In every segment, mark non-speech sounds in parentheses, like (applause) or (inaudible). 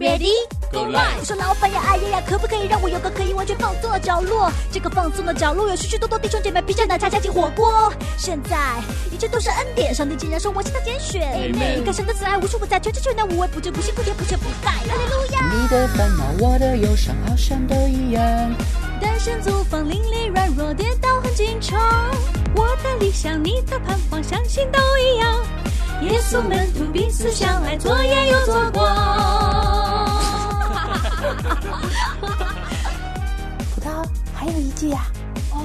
Ready Go live！我说老板呀，哎呀呀，可不可以让我有个可以完全放松的角落？这个放松的角落有许许多多弟兄姐妹披着奶茶加进火锅。现在一切都是恩典，上帝竟然说我是他拣选。Amen 你看神的慈爱无处不在，全知全能无微不至，不辛不甜不缺不败。哈利路亚！你的烦恼，我的忧伤，好像都一样。单身租房，邻里软弱，跌倒很经常。我的理想，你的盼望，相信都一样。耶稣门徒彼此相爱，左眼又左光。(laughs) 葡萄还有一句呀啊，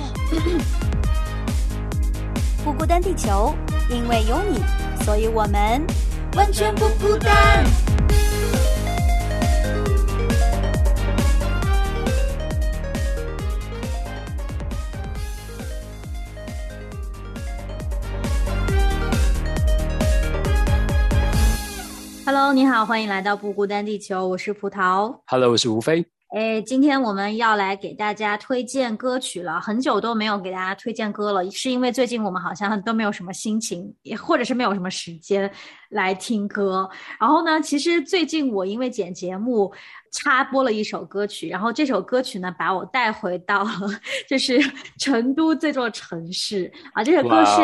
不孤单，地球，因为有你，所以我们完全不孤单。你好，欢迎来到不孤单地球，我是葡萄。Hello，我是吴飞。哎，今天我们要来给大家推荐歌曲了，很久都没有给大家推荐歌了，是因为最近我们好像都没有什么心情，也或者是没有什么时间来听歌。然后呢，其实最近我因为剪节目插播了一首歌曲，然后这首歌曲呢把我带回到了 (laughs) 就是成都这座城市啊，这首歌是。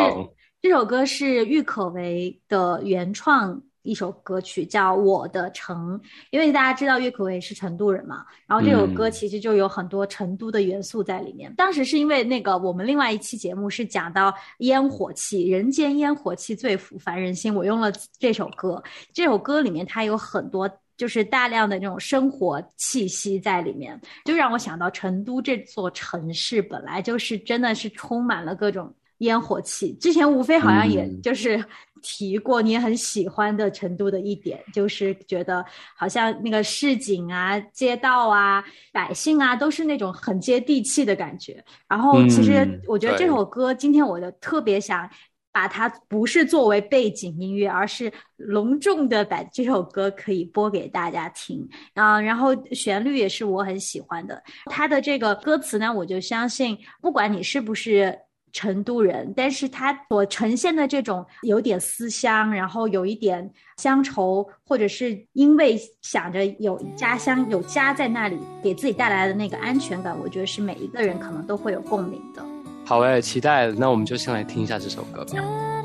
这首歌是郁可唯的原创一首歌曲，叫《我的城》。因为大家知道岳可唯是成都人嘛，然后这首歌嗯其实就有很多成都的元素在里面。当时是因为那个我们另外一期节目是讲到烟火气，人间烟火气最抚凡人心，我用了这首歌。这首歌里面它有很多。就是大量的那种生活气息在里面，就让我想到成都这座城市本来就是真的是充满了各种烟火气。之前吴非好像也嗯就是提过，你也很喜欢的成都的一点，就是觉得好像那个市井啊、街道啊、百姓啊，都是那种很接地气的感觉。然后其实我觉得这首歌，今天我就特别想。把它不是作为背景音乐，而是隆重的把这首歌可以播给大家听啊、然后旋律也是我很喜欢的。它的这个歌词呢，我就相信，不管你是不是成都人，但是他所呈现的这种有点思乡，然后有一点乡愁，或者是因为想着有家乡、有家在那里，给自己带来的那个安全感，我觉得是每一个人可能都会有共鸣的。好诶，期待。那我们就先来听一下这首歌。吧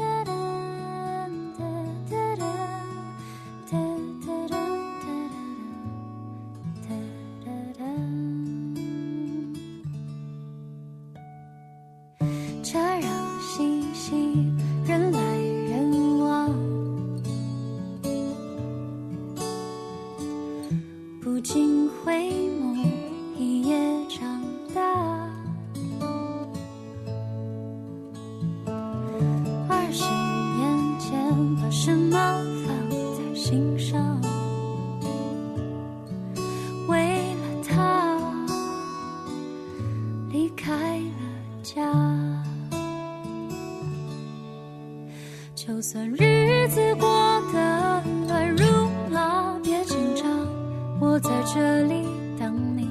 这里等你。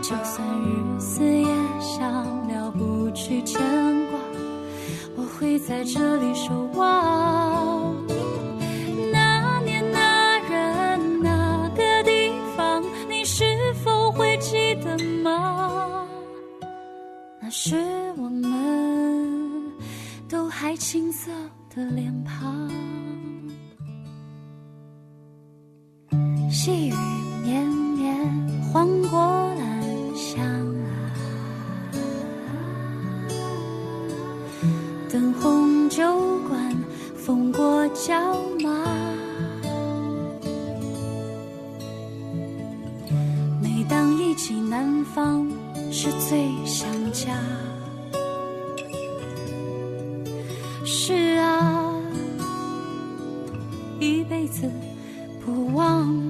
就算日思夜想，了不去牵挂，我会在这里守望。那年那人那个地方，你是否会记得吗？那是我们都还青涩的脸庞。是啊，一辈子不忘。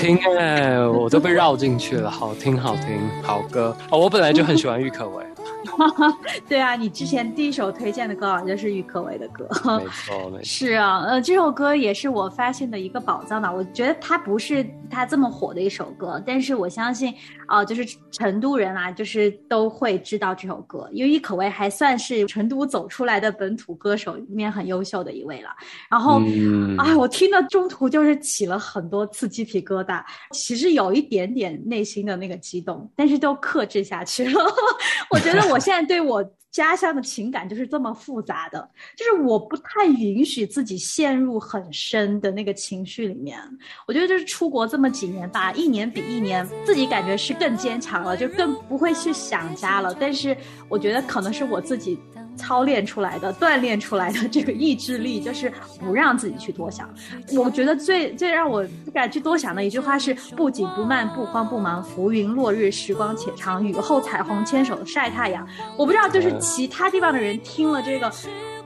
听哎、我都被绕进去了，好 (laughs) 听好听，好歌哦！我本来就很喜欢郁可唯，(laughs) 对啊，你之前第一首推荐的歌好像就是郁可唯的歌。没错没错。(laughs) 是啊，呃，这首歌也是我发现的一个宝藏吧。我觉得它不是它这么火的一首歌，但是我相信，啊、就是成都人啊，就是都会知道这首歌，因为郁可唯还算是成都走出来的本土歌手里面很优秀的一位了。然后，嗯啊，我听到中途就是起了很多次鸡皮疙瘩，其实有一点点内心的那个激动，但是都克制下去了。(laughs) 我觉得我现在对我家乡的情感就是这么复杂的，就是我不太允许自己陷入很深的那个情绪里面。我觉得就是出国这么几年吧，一年比一年，自己感觉是更坚强了，就更不会去想家了。但是我觉得可能是我自己操练出来的、锻炼出来的这个意志力，就是不让自己去多想。我觉得最最让我不敢去多想的一句话是“不紧不慢，不慌不忙，浮云落日，时光且长，雨后彩虹牵手晒太阳”。我不知道，就是其他地方的人听了这个。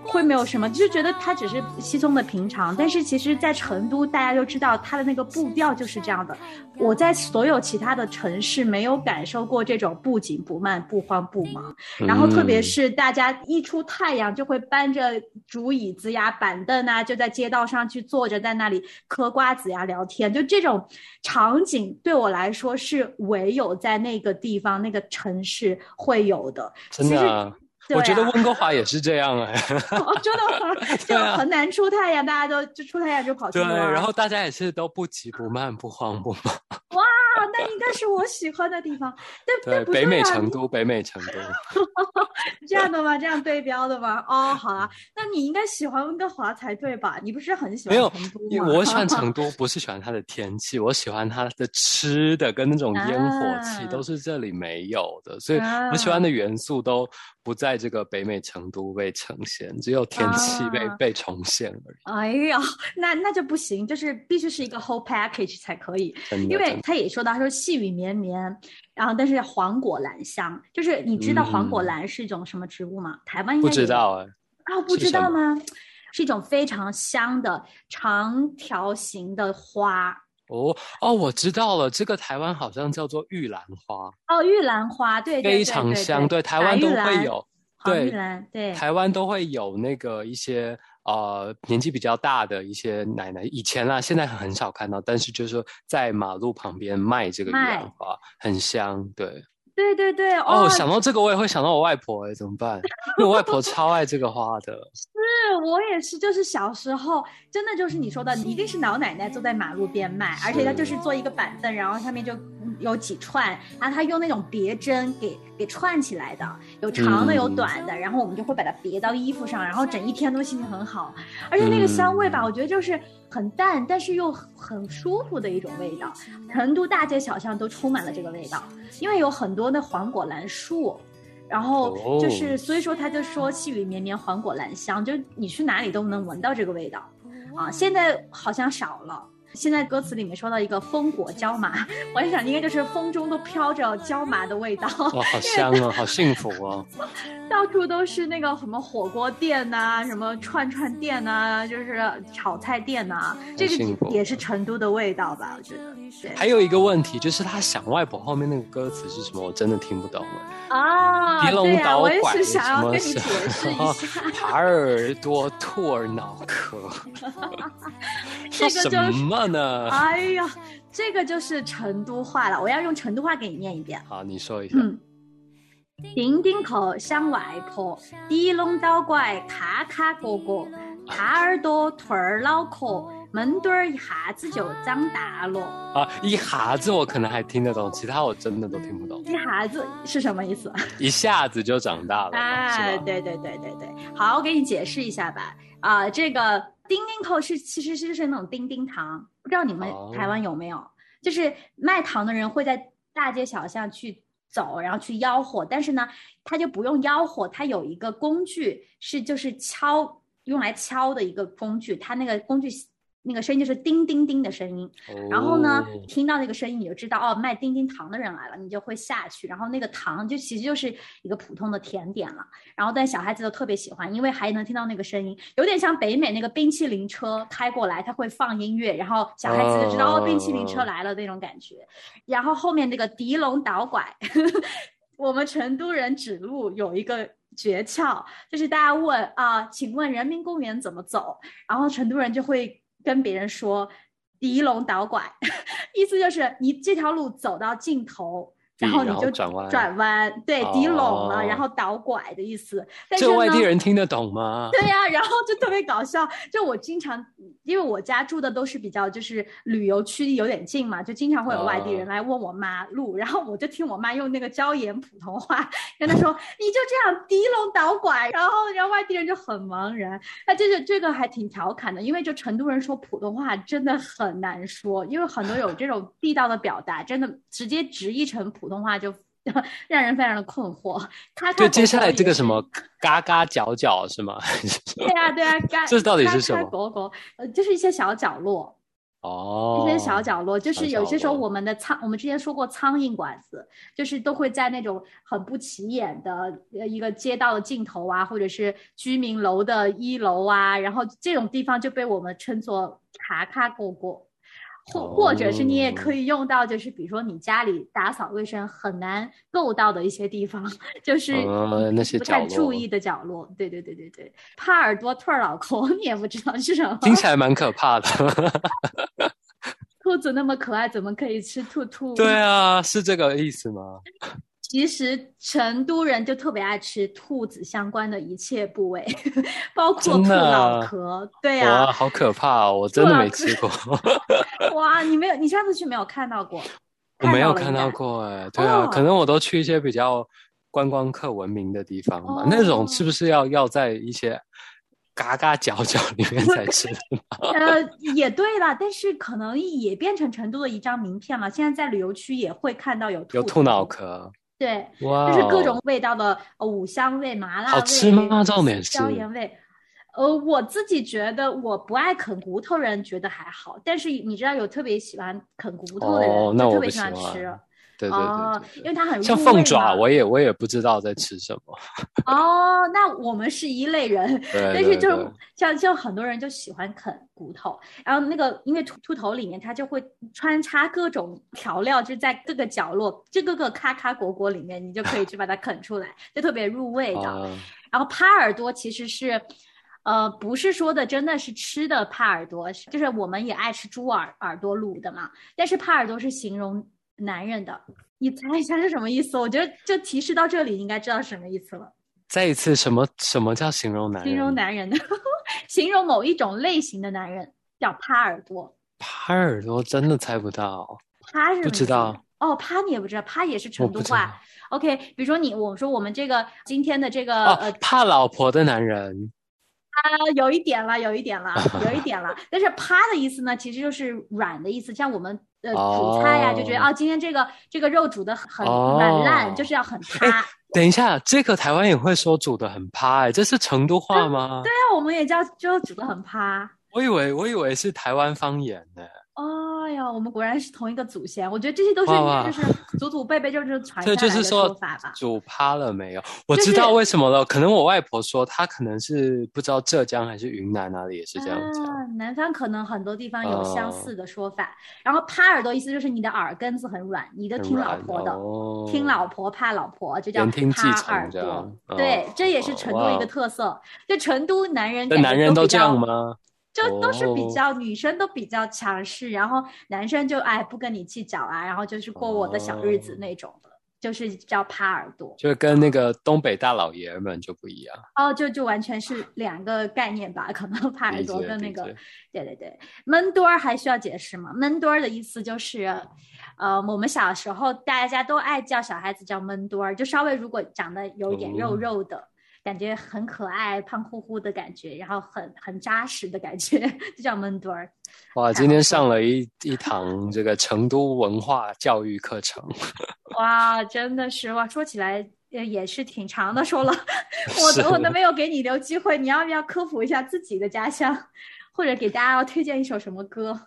会没有什么，就觉得它只是稀松的平常，但是其实，在成都，大家就知道它的那个步调就是这样的。我在所有其他的城市没有感受过这种不紧不慢、不慌不忙。然后，特别是大家一出太阳，就会搬着竹椅子呀、板凳啊，就在街道上去坐着，在那里嗑瓜子呀、聊天。就这种场景，对我来说是唯有在那个地方、那个城市会有的。真的啊、对我觉得啊温哥华也是这样哎、哦，真的吗？(laughs) 就很难出太阳，大家都就出太阳就跑去对，然后大家也是都不急不慢，不慌不忙。哇，那应该是我喜欢的地方。(laughs) 但对北美成都，北美成都。(laughs) 这样的吗？这样对标的吗？哦，好啊，那你应该喜欢温哥华才对吧？你不是很喜没有欢成都吗？因为我喜欢成都，不是喜欢它的天气，我喜欢它的吃的跟那种烟火气，啊都是这里没有的，所以啊我喜欢的元素都不在这个北美成都被呈现，只有天气被、啊被重现而已。哎呀，那那就不行，就是必须是一个 whole package 才可以。因为他也说到，他说细雨绵绵，然后但是黄果兰香，就是你知道黄果嗯兰是一种什么植物吗？台湾不知也道哎、啊，不知道吗？是一种非常香的长条形的花哦哦，我知道了，这个台湾好像叫做玉兰花，哦，玉兰花，对对对非常香，对，台湾都会有，对对，台湾都会有那个一些呃年纪比较大的一些奶奶，以前啦，现在很少看到，但是就是说在马路旁边卖这个玉兰花，很香。对，对对对，哦，哦，想到这个我也会想到我外婆哎，怎么办？因为我外婆 (laughs) 超爱这个花的。是我也是，就是小时候真的就是你说的，一定是老奶奶坐在马路边卖，而且她就是坐一个板凳，然后上面就有几串，然后她用那种别针给给串起来的，有长的有嗯。短的，然后我们就会把它别到衣服上，然后整一天都心情很好，而且那个香味吧，我觉得就是很淡，但是又很舒服的一种味道。成都大街小巷都充满了这个味道，因为有很多的黄果兰树。然后就是，哦所以说他就说细雨绵绵，黄果兰香，就你去哪里都能闻到这个味道，啊，现在好像少了。现在歌词里面说到一个风果椒麻，我在想应该就是风中都飘着椒麻的味道，哇，好香啊，(laughs) 好幸福哦。到处都是那个什么火锅店呐、什么串串店呐、就是炒菜店呐、这个也是成都的味道吧？我觉得。对还有一个问题就是他想外婆后面那个歌词是什么，我真的听不懂了。啊，对呀、我也是想要跟你解释一下。(laughs) 耙耳朵，兔儿脑壳，(laughs) 这说个就是什么呢？哎呀，这个就是成都话了，我要用成都话给你念一遍。好，你说一下。嗯，丁丁口像外婆，提笼倒拐咔咔角角，耙耳朵兔儿脑壳，闷墩儿一下子就长大了。啊，一下子我可能还听得懂，其他我真的都听不懂。一下子是什么意思？一下子就长大了 (laughs) 嘛，哎，是吧？对对对对对，好，我给你解释一下吧。啊、这个丁丁扣是其实是就是那种丁丁糖，不知道你们哦台湾有没有？就是卖糖的人会在大街小巷去走，然后去吆喝，但是呢，他就不用吆喝，他有一个工具是就是敲用来敲的一个工具，他那个工具那个声音就是叮叮叮的声音。然后呢哦，听到那个声音，你就知道哦，卖叮叮糖的人来了，你就会下去。然后那个糖就其实就是一个普通的甜点了。然后但小孩子都特别喜欢，因为还能听到那个声音，有点像北美那个冰淇淋车开过来，它会放音乐，然后小孩子就知道哦，冰淇淋车来了那种感觉。然后后面那个狄龙导拐，(laughs) 我们成都人指路有一个诀窍，就是大家问啊，请问人民公园怎么走？然后成都人就会跟别人说狄龙倒拐，意思就是你这条路走到尽头。然后你就转弯转弯，对，狄拢了，哦然后倒拐的意思。但是这外地人听得懂吗？(laughs) 对呀、然后就特别搞笑。就我经常，因为我家住的都是比较就是旅游区有点近嘛，就经常会有外地人哦来问我妈路，然后我就听我妈用那个椒盐普通话跟她说：“你就这样提笼倒拐。”然后然后外地人就很茫然。那这个这个还挺调侃的，因为就成都人说普通话真的很难说，因为很多有这种地道的表达，真的直接直译成普通话就。(laughs) 让人非常的困惑。他对，接下来这个什么。嘎嘎角角是吗？(laughs) 对啊，对啊，嘎 (laughs) 这到底是什么狗狗，呃，就是一些小角落，哦，一些小角落，就是有些时候我们的苍，我们之前说过苍蝇馆子，就是都会在那种很不起眼的呃一个街道的尽头啊，或者是居民楼的一楼啊，然后这种地方就被我们称作卡卡狗狗。或或者是你也可哦以用到，就是比如说你家里打扫卫生很难够到的一些地方，就是呃那些不太注意的角落。对对对对对，帕尔多兔儿脑壳你也不知道是什么。听起来蛮可怕的。(laughs) 兔子那么可爱，怎么可以吃兔兔？对啊，是这个意思吗？其实成都人就特别爱吃兔子相关的一切部位，(laughs) 包括兔脑啊壳。对呀、哇，好可怕哦！我真的没吃过，(laughs) 哇，你没有，你上次去没有看到过？我没有。看到过哎。对啊，哦可能我都去一些比较观光客文明的地方吧。哦那种是不是要要在一些嘎嘎角角里面 (laughs) 才吃的？呃，也对啦，但是可能也变成成都的一张名片了。现在在旅游区也会看到有兔有兔脑，壳，对，就是各种味道的呃五香味、麻辣味、椒盐味。呃，我自己觉得我不爱啃骨头人觉得还好，但是你知道有特别喜欢啃骨头的人，就特别喜欢吃。对对哦对对，因为它很像凤爪，我也我也不知道在吃什么。哦，那我们是一类人，(laughs) 对但是就对。对像像很多人就喜欢啃骨头，然后那个因为兔兔头里面它就会穿插各种调料，就在各个角落，这各个咔咔果果里面，你就可以去把它啃出来，就特别入味的。啊，然后耙耳朵其实是，呃，不是说的真的是吃的帕耳朵，就是我们也爱吃猪耳耳朵卤的嘛，但是帕耳朵是形容男人的，你猜一下是什么意思？我觉得就提示到这里，应该知道是什么意思了。再一次，什么什么叫形容男人？形容男人的，(laughs) 形容某一种类型的男人叫趴耳朵。趴耳朵真的猜不到，趴是不知道。哦，趴你也不知道，趴也是成都话。OK，比如说你，我说我们这个今天的这个、呃哦，怕老婆的男人啊，有一点了，有一点了，有一点了。(laughs) 但是趴的意思呢，其实就是软的意思，像我们呃煮菜呀、就觉得哦啊，今天这个这个肉煮的很哦软烂，就是要很趴。等一下，这个台湾也会说煮的很趴哎、这是成都话吗？对，啊我们也叫就煮的很趴。我以为我以为是台湾方言呢。哎呀，我们果然是同一个祖先。我觉得这些都是就是祖祖辈辈就是传下对，来的就是说说法吧。煮趴了没有？我知道为什么了，可能我外婆说她可能是不知道浙江还是云南哪里也是这样子。啊，南方可能很多地方有相哦似的说法。然后趴耳朵意思就是你的耳根子很软，你都听老婆的，哦听老婆怕老婆，就叫趴耳朵。对哦，这也是成都一个特色。就成都男人那男人都这样吗？就都是比哦较、女生都比较强势，然后男生就哎不跟你计较啊，然后就是过我的小日子哦那种的，就是叫趴耳朵。就跟那个东北大老爷们就不一样。哦，就就完全是两个概念吧，可能趴耳朵跟那个，对对对，闷墩儿还需要解释吗？闷墩儿的意思就是，呃，我们小时候大家都爱叫小孩子叫闷墩儿，就稍微如果长得有点肉哦肉的。感觉很可爱，胖乎乎的感觉，然后很很扎实的感觉，(laughs) 就叫闷墩儿。哇，今天上了一一堂这个成都文化教育课程，(laughs) 哇，真的是哇，说起来呃也是挺长的，说了，(laughs) 我都我都没有给你留机会，你要不要科普一下自己的家乡？或者给大家要推荐一首什么歌？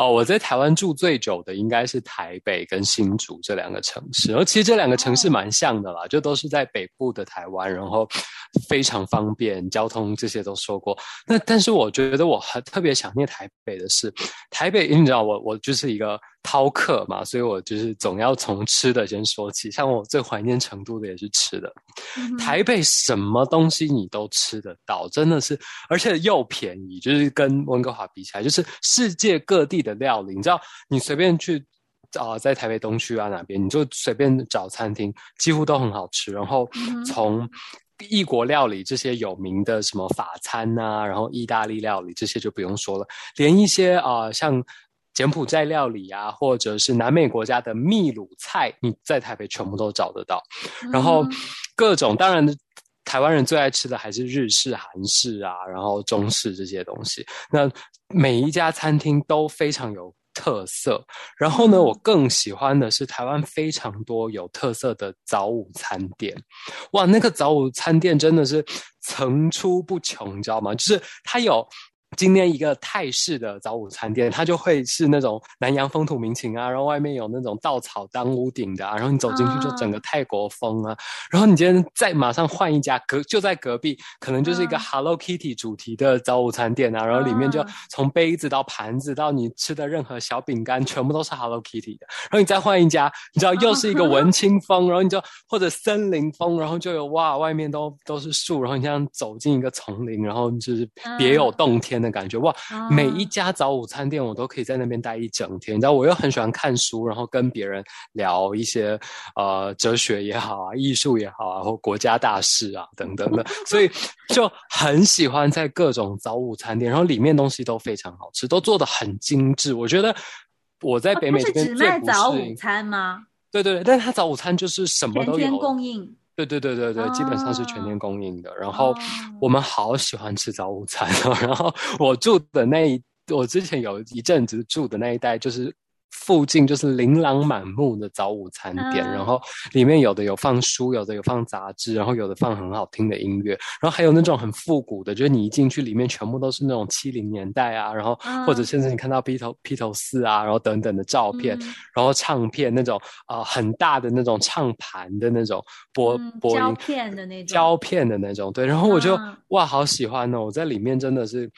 哦，我在台湾住最久的应该是台北跟新竹这两个城市，而其实这两个城市蛮像的啦，就都是在北部的台湾，然后非常方便，交通这些都说过。那但是我觉得我很特别想念台北的是，台北你知道我我就是一个。饕客嘛，所以我就是总要从吃的先说起。像我最怀念成都的也是吃的，台北什么东西你都吃得到，真的是，而且又便宜，就是跟温哥华比起来，就是世界各地的料理，你知道，你随便去啊，在台北东区啊哪边，你就随便找餐厅，几乎都很好吃。然后从异国料理这些有名的什么法餐啊，然后意大利料理这些就不用说了，连一些啊像。柬埔寨料理啊，或者是南美国家的秘鲁菜，你在台北全部都找得到。然后各种，当然台湾人最爱吃的还是日式、韩式啊，然后中式这些东西。那每一家餐厅都非常有特色。然后呢，我更喜欢的是台湾非常多有特色的早午餐店。哇，那个早午餐店真的是层出不穷，你知道吗？就是它有。今天一个泰式的早午餐店，它就会是那种南洋风土民情啊，然后外面有那种稻草当屋顶的啊，然后你走进去就整个泰国风啊。然后你今天再马上换一家隔就在隔壁，可能就是一个 Hello Kitty 主题的早午餐店啊，然后里面就从杯子到盘子到你吃的任何小饼干，全部都是 Hello Kitty 的。然后你再换一家，你知道 (laughs) 又是一个文青风，然后你就或者森林风，然后就有哇，外面都都是树，然后你像走进一个丛林，然后就是别有洞天。的感觉哇！每一家早午餐店我都可以在那边待一整天。你知道，我又很喜欢看书，然后跟别人聊一些呃哲学也好啊，艺术也好啊，或国家大事啊等等的，所以就很喜欢在各种早午餐店，然后里面东西都非常好吃，都做的很精致。我觉得我在北美这边只卖早午餐吗？对对对，但是他早午餐就是什么都有供应。对对对对对，基本上是全天供应的。然后我们好喜欢吃早午餐哦。(laughs) 然后我住的那一，我之前有一阵子住的那一带就是。附近就是琳琅满目的早午餐店，然后里面有的有放书，有的有放杂志，然后有的放很好听的音乐，然后还有那种很复古的，就是你一进去里面全部都是那种七零年代啊，然后或者甚至你看到披头披头四啊，然后等等的照片，然后唱片那种啊很大的那种唱盘的那种播播胶片的那种。胶片的那种，对，然后我就哇好喜欢哦，我在里面真的是。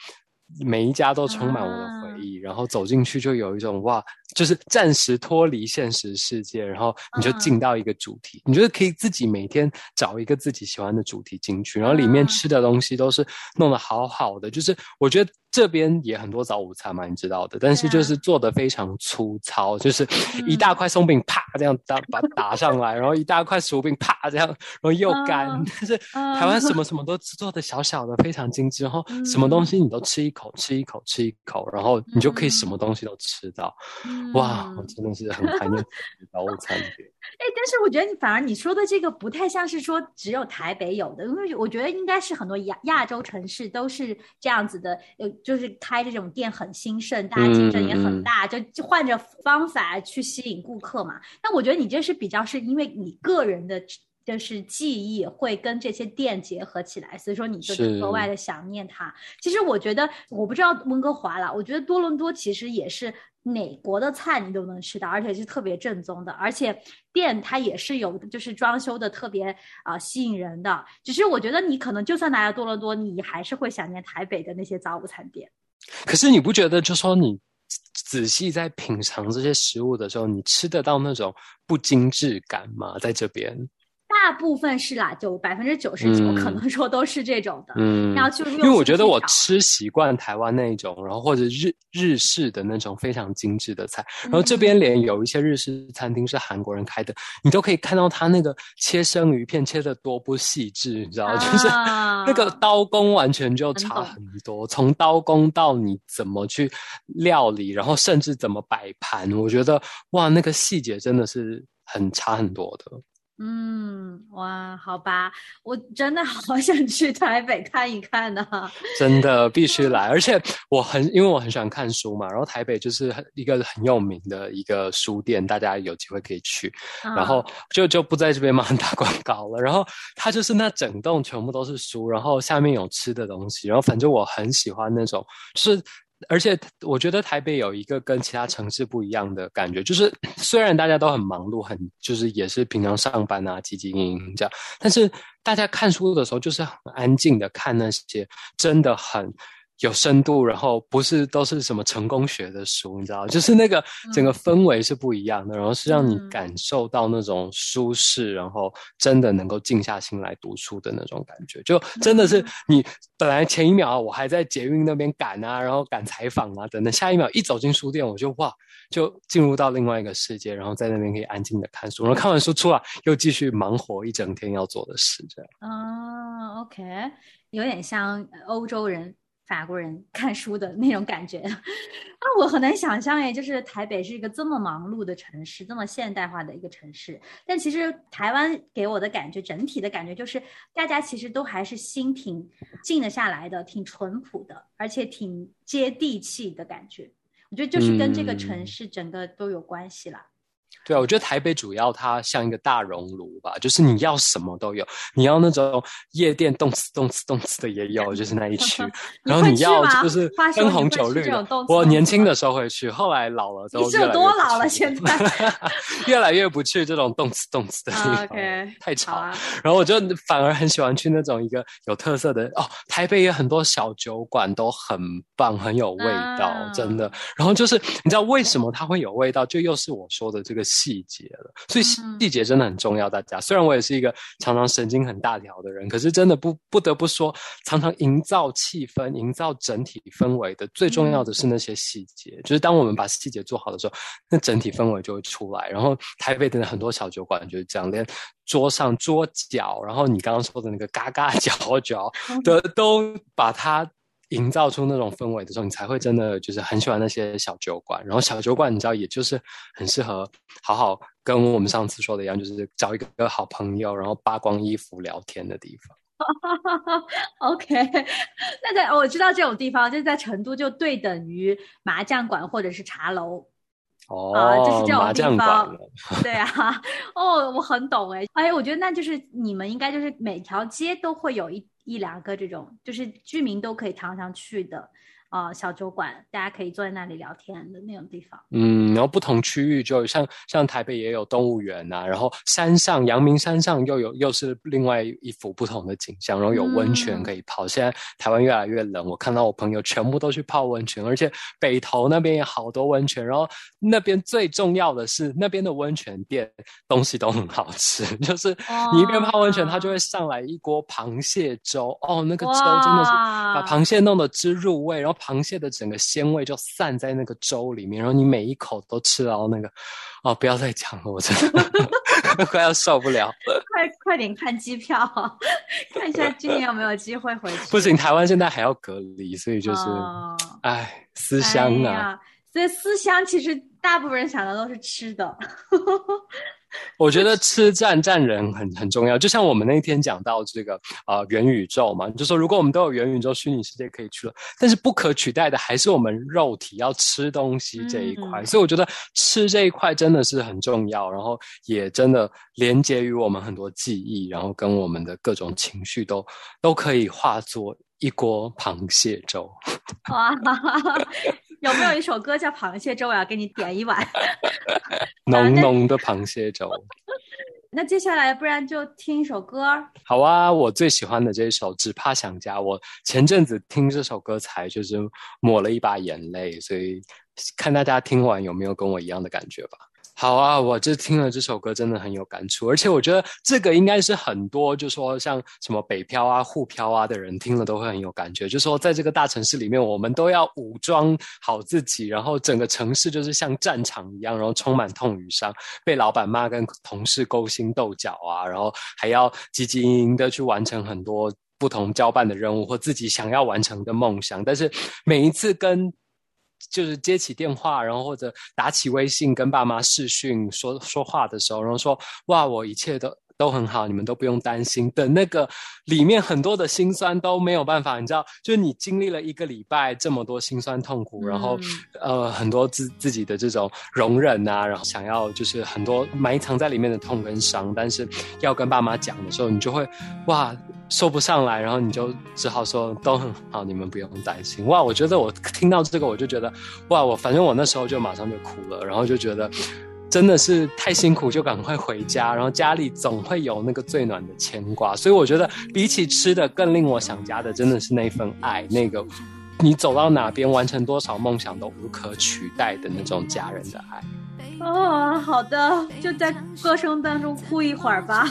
每一家都充满我的回忆，然后走进去就有一种哇，就是暂时脱离现实世界，然后你就进到一个主题，你觉得可以自己每天找一个自己喜欢的主题进去，然后里面吃的东西都是弄得好好的，就是我觉得。这边也很多早午餐嘛，你知道的，但是就是做的非常粗糙，就是一大块松饼啪这样打把打上来，然后一大块薯饼啪这样，然后又干。但是台湾什。么什么都做的小小的，非常精致，然后什么东西你都吃一口，吃一口，吃一口，然后你就可以什么东西都吃到。哇，我真的是很怀念早午餐店。哎，但是我觉得你反而你说的这个不太像是说只有台北有的，因为我觉得应该是很多亚亚洲城市都是这样子的，呃就是开这种店很兴盛，大家竞争也很大，就换着方法去吸引顾客嘛。那我觉得你这是比较是因为你个人的就是记忆会跟这些店结合起来，所以说你就格外的想念它。其实我觉得我不知道温哥华了，我觉得多伦多其实也是。哪国的菜你都能吃到，而且是特别正宗的，而且店它也是有，就是装修的特别啊吸引人的。只是我觉得你可能就算来了多伦多，你还是会想念台北的那些早午餐店。可是你不觉得，就说你仔细在品尝这些食物的时候，你吃得到那种不精致感吗？在这边？大部分是啦，就百分之九十九可能说都是这种的。嗯，然后就因为我觉得我吃习惯台湾那种，然后或者日日式的那种非常精致的菜，然后这边连有一些日式餐厅是韩国人开的，你都可以看到他那个切生鱼片切的多不细致，你知道就是那个刀工完全就差很多，从刀工到你怎么去料理，然后甚至怎么摆盘，我觉得哇，那个细节真的是很差很多的。嗯，哇，好吧，我真的好想去台北看一看呢。(laughs) 真的必须来，而且我很因为我很喜欢看书嘛，然后台北就是很一个很有名的一个书店，大家有机会可以去，然后就就不在这边帮 (laughs) 打广告了。然后它就是那整栋全部都是书，然后下面有吃的东西，然后反正我很喜欢那种，就是。而且我觉得台北有一个跟其他城市不一样的感觉，就是 (coughs) 虽然大家都很忙碌，很就是也是平常上班啊，积极营营这样，但是大家看书的时候就是很安静的看那些真的很。有深度，然后不是都是什么成功学的书，你知道，就是那个整个氛围是不一样的，然后是让你感受到那种舒适，然后真的能够静下心来读书的那种感觉，就真的是你本来前一秒我还在捷运那边赶啊，然后赶采访啊等等，下一秒一走进书店，我就哇，就进入到另外一个世界，然后在那边可以安静的看书，然后看完书出来又继续忙活一整天要做的事，这样。啊，OK，有点像欧洲人。法国人看书的那种感觉 (laughs) 啊，我很难想象哎，就是台北是一个这么忙碌的城市，这么现代化的一个城市。但其实台湾给我的感觉，整体的感觉就是大家其实都还是心挺静得下来的，挺淳朴的，而且挺接地气的感觉。我觉得就是跟这个城市整个都有关系啦。对啊，我觉得台北主要它像一个大熔炉吧，就是你要什么都有，你要那种夜店动词动词动词的也有，就是那一区。(laughs) 然后你要就是灯红酒绿的。我年轻的时候会去，后来老了都。你是有多老了？现在 (laughs) 越来越不去这种动词动词的地方，太吵。然后我就反而很喜欢去那种一个有特色的哦，台北也很多小酒馆都很棒，很有味道，真的。然后就是你知道为什么它会有味道？就又是我说的这个。细节了，所以细节真的很重要。大家虽然我也是一个常常神经很大条的人，可是真的不不得不说，常常营造气氛、营造整体氛围的最重要的是那些细节。就是当我们把细节做好的时候，那整体氛围就会出来。然后台北的很多小酒馆就是这样，连桌上桌角，然后你刚刚说的那个嘎嘎 (laughs) 角角的，都把它。营造出那种氛围的时候，你才会真的就是很喜欢那些小酒馆。然后小酒馆，你知道，也就是很适合好好跟我们上次说的一样，就是找一个好朋友，然后扒光衣服聊天的地方。(laughs) OK，那在我知道这种地方，就是在成都就对等于麻将馆或者是茶楼。哦，就是这种地方。(laughs) 对啊，哦，我很懂哎。哎，我觉得那就是你们应该就是每条街都会有一。一两个这种，就是居民都可以常常去的。啊，小酒馆，大家可以坐在那里聊天的那种地方。嗯，然后不同区域就像像台北也有动物园呐，然后山上阳明山上又有又是另外一幅不同的景象，然后有温泉可以泡。现在台湾越来越冷，我看到我朋友全部都去泡温泉，而且北投那边也好多温泉。然后那边最重要的是那边的温泉店东西都很好吃，(laughs) 就是你一边泡温泉，它就会上来一锅螃蟹粥。哦，那个粥真的是把螃蟹弄得汁入味，然后。螃蟹的整个鲜味就散在那个粥里面，然后你每一口都吃到那个，哦，不要再讲了，我真的 (laughs) 快要受不了。快快点看机票，看一下今年有没有机会回去。不行，台湾现在还要隔离，所以就是，哎，思乡啊。所以思乡其实大部分人想的都是吃的。(laughs) (laughs) 我觉得吃站站人很很重要，就像我们那天讲到这个啊元宇宙嘛，就说如果我们都有元宇宙虚拟世界可以去了，但是不可取代的还是我们肉体要吃东西这一块，所以我觉得吃这一块真的是很重要，然后也真的连接于我们很多记忆，然后跟我们的各种情绪都都可以化作一锅螃蟹粥。(laughs) 哇！有没有一首歌叫《螃蟹粥》？我要给你点一碗 (laughs) 浓浓的螃蟹粥。(laughs) 那接下来，不然就听一首歌。好啊，我最喜欢的这一首《只怕想家》。我前阵子听这首歌才就是抹了一把眼泪，所以看大家听完有没有跟我一样的感觉吧。好啊，我这听了这首歌真的很有感触，而且我觉得这个应该是很多，就说像什么北漂啊、沪漂啊的人听了都会很有感觉。就说在这个大城市里面，我们都要武装好自己，然后整个城市就是像战场一样，然后充满痛与伤，被老板骂，跟同事勾心斗角啊，然后还要汲汲营营的去完成很多不同交办的任务或自己想要完成的梦想，但是每一次跟就是接起电话，然后或者打起微信跟爸妈视讯说说话的时候，然后说哇，我一切都都很好，你们都不用担心等那个里面很多的辛酸都没有办法，你知道，就是你经历了一个礼拜这么多辛酸痛苦，然后呃很多自自己的这种容忍啊，然后想要就是很多埋藏在里面的痛跟伤，但是要跟爸妈讲的时候，你就会哇说不上来，然后你就只好说都很好，你们不用担心。哇，我觉得我听到这个我就觉得哇，我反正我那时候就马上就哭了，然后就觉得。真的是太辛苦，就赶快回家。然后家里总会有那个最暖的牵挂，所以我觉得比起吃的，更令我想家的，真的是那份爱。那个你走到哪边，完成多少梦想都无可取代的那种家人的爱。哦，好的，就在歌声当中哭一会儿吧。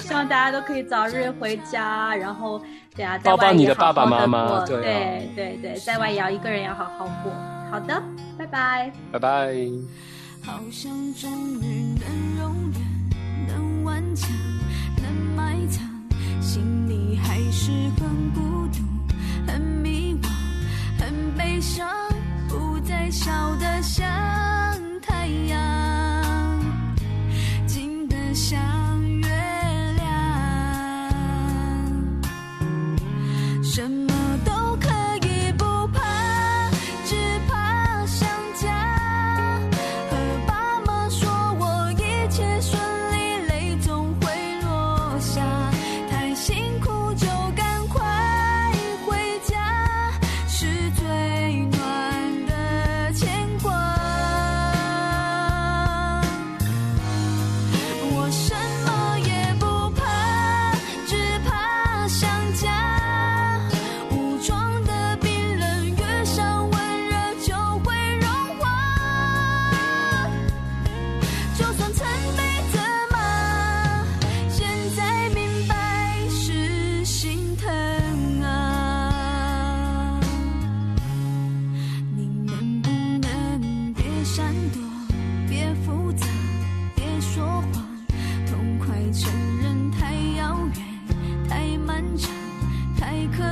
希望大家都可以早日回家，然后对啊，抱抱你的爸爸妈妈。对对对对，在外也要一个人要好好过。好的，拜拜，拜拜。好。像终于能容忍，能顽强，能埋藏，心里还是很孤独，很迷惘，很悲伤，不再笑得像太阳，静得像别复杂别说谎痛快承认太遥远太漫长太可